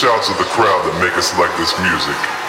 shouts of the crowd that make us like this music?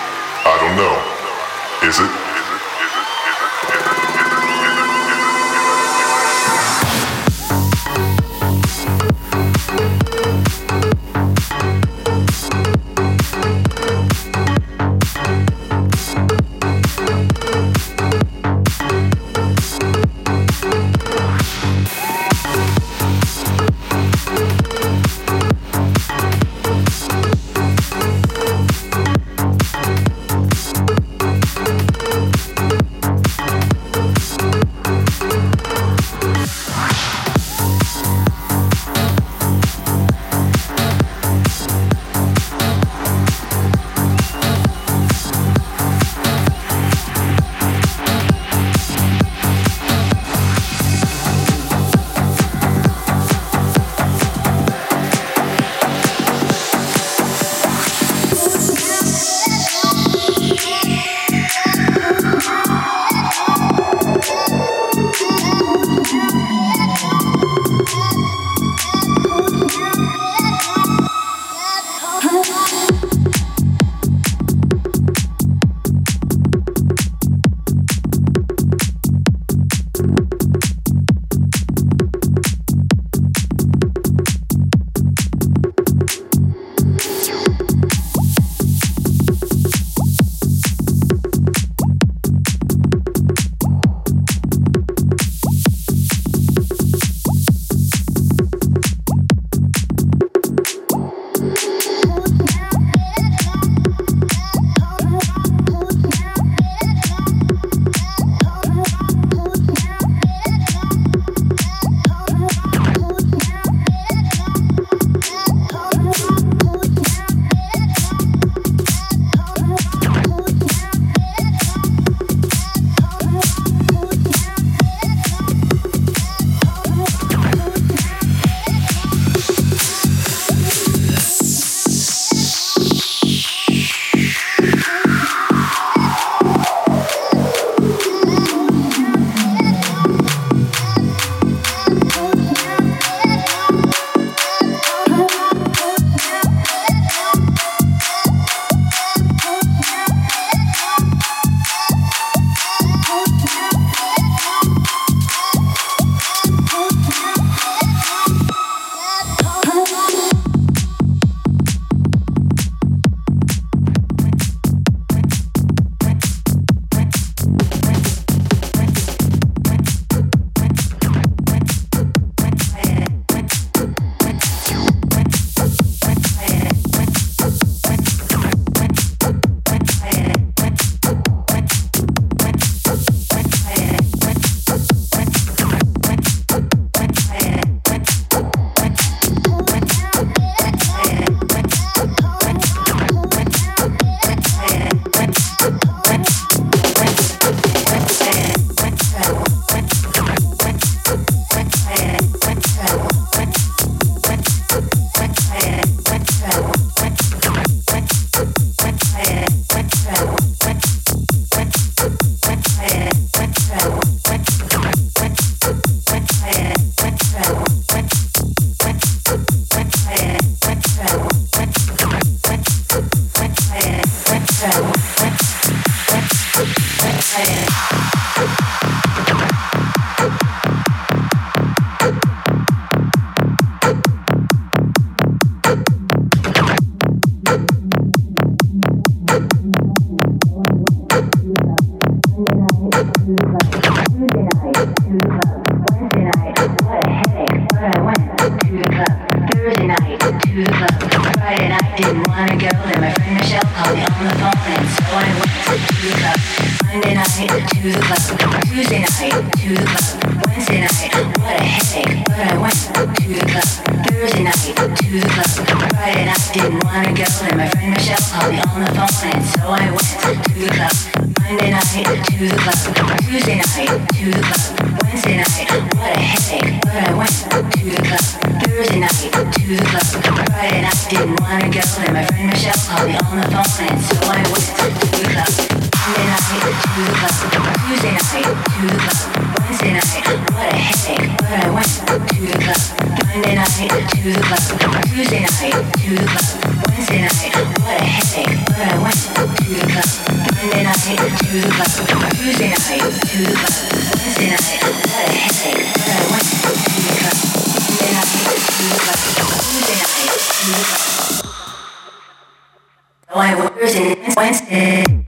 Wednesday.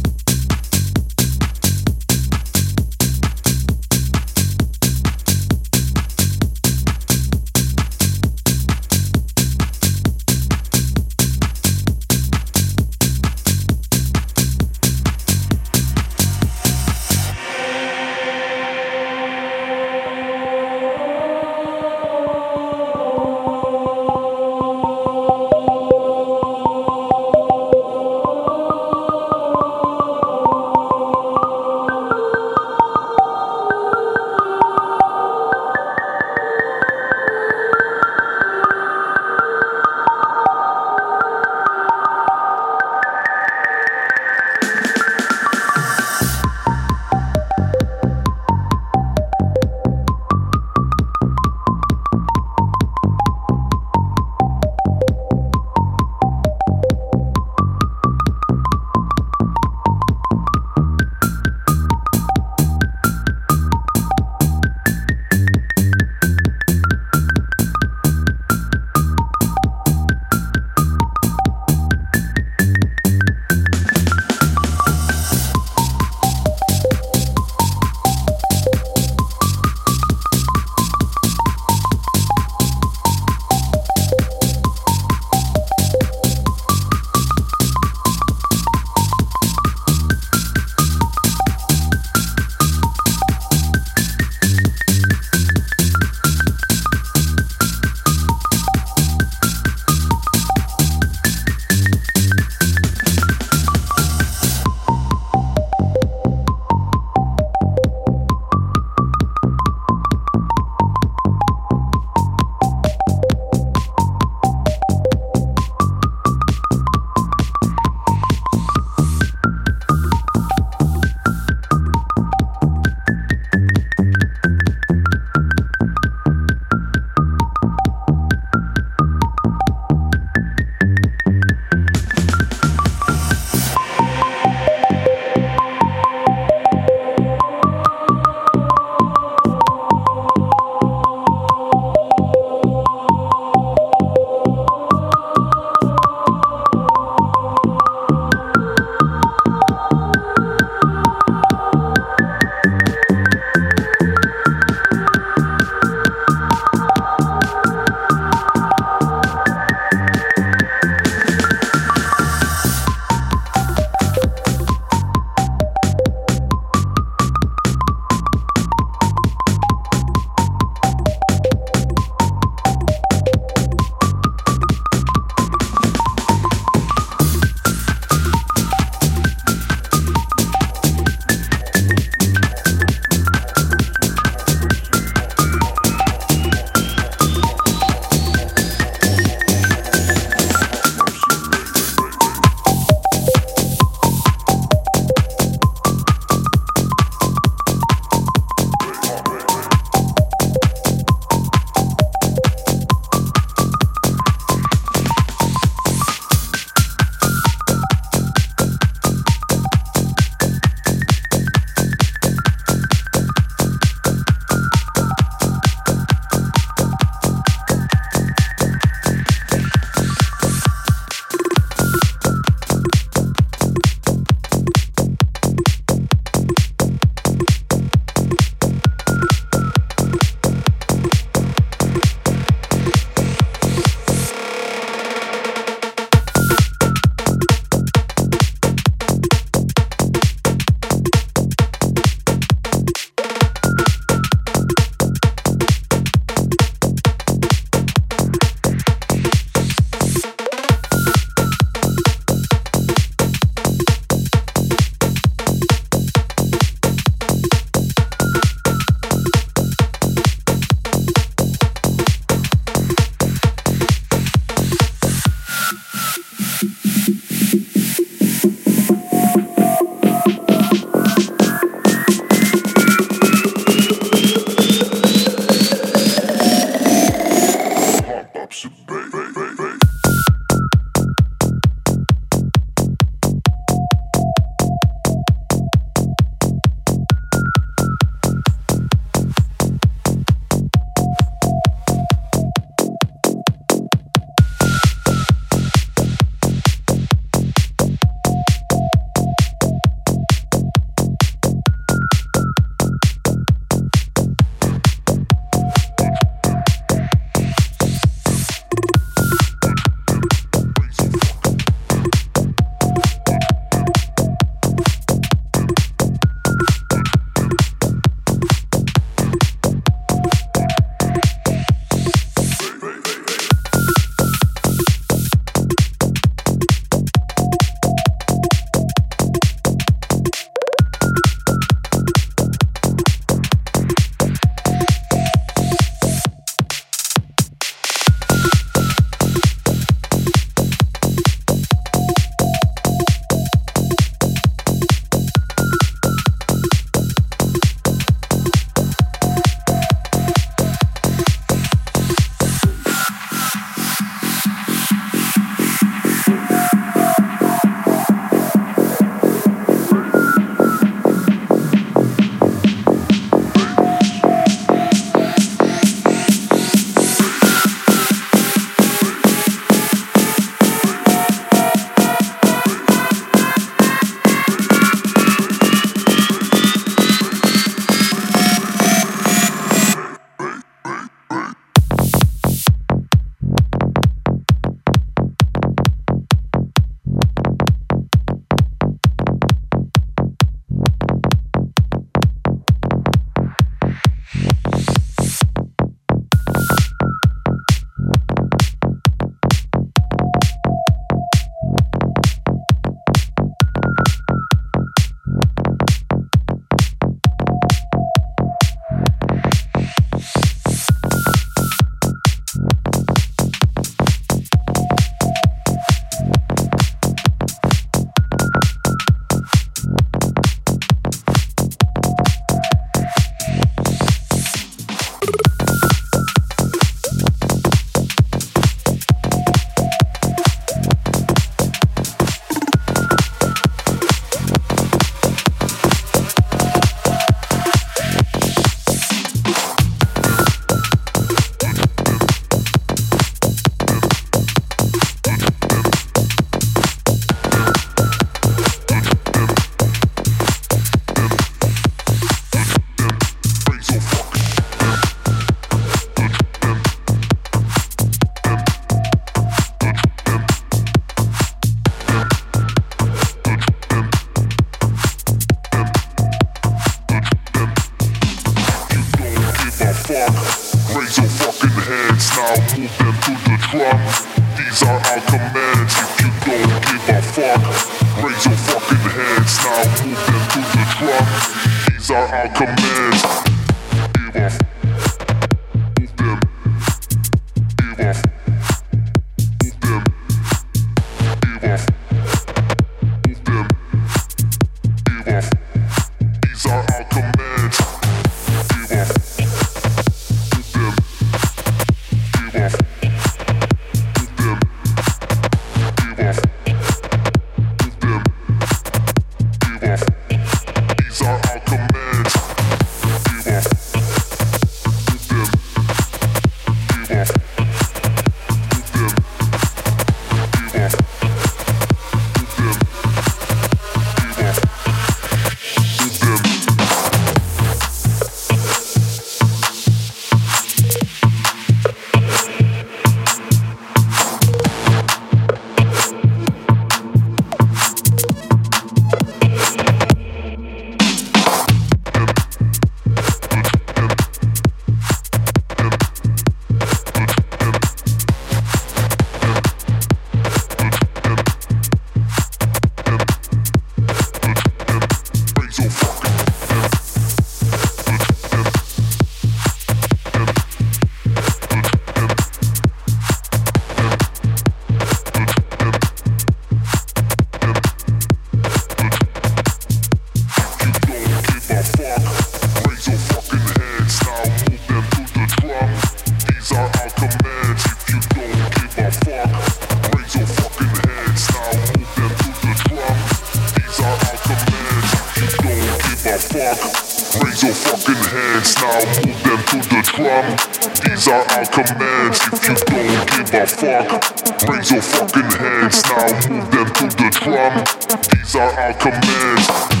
commands if you don't give a fuck. Raise your fucking hands now, move them to the drum. These are our commands.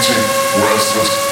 changing, restless.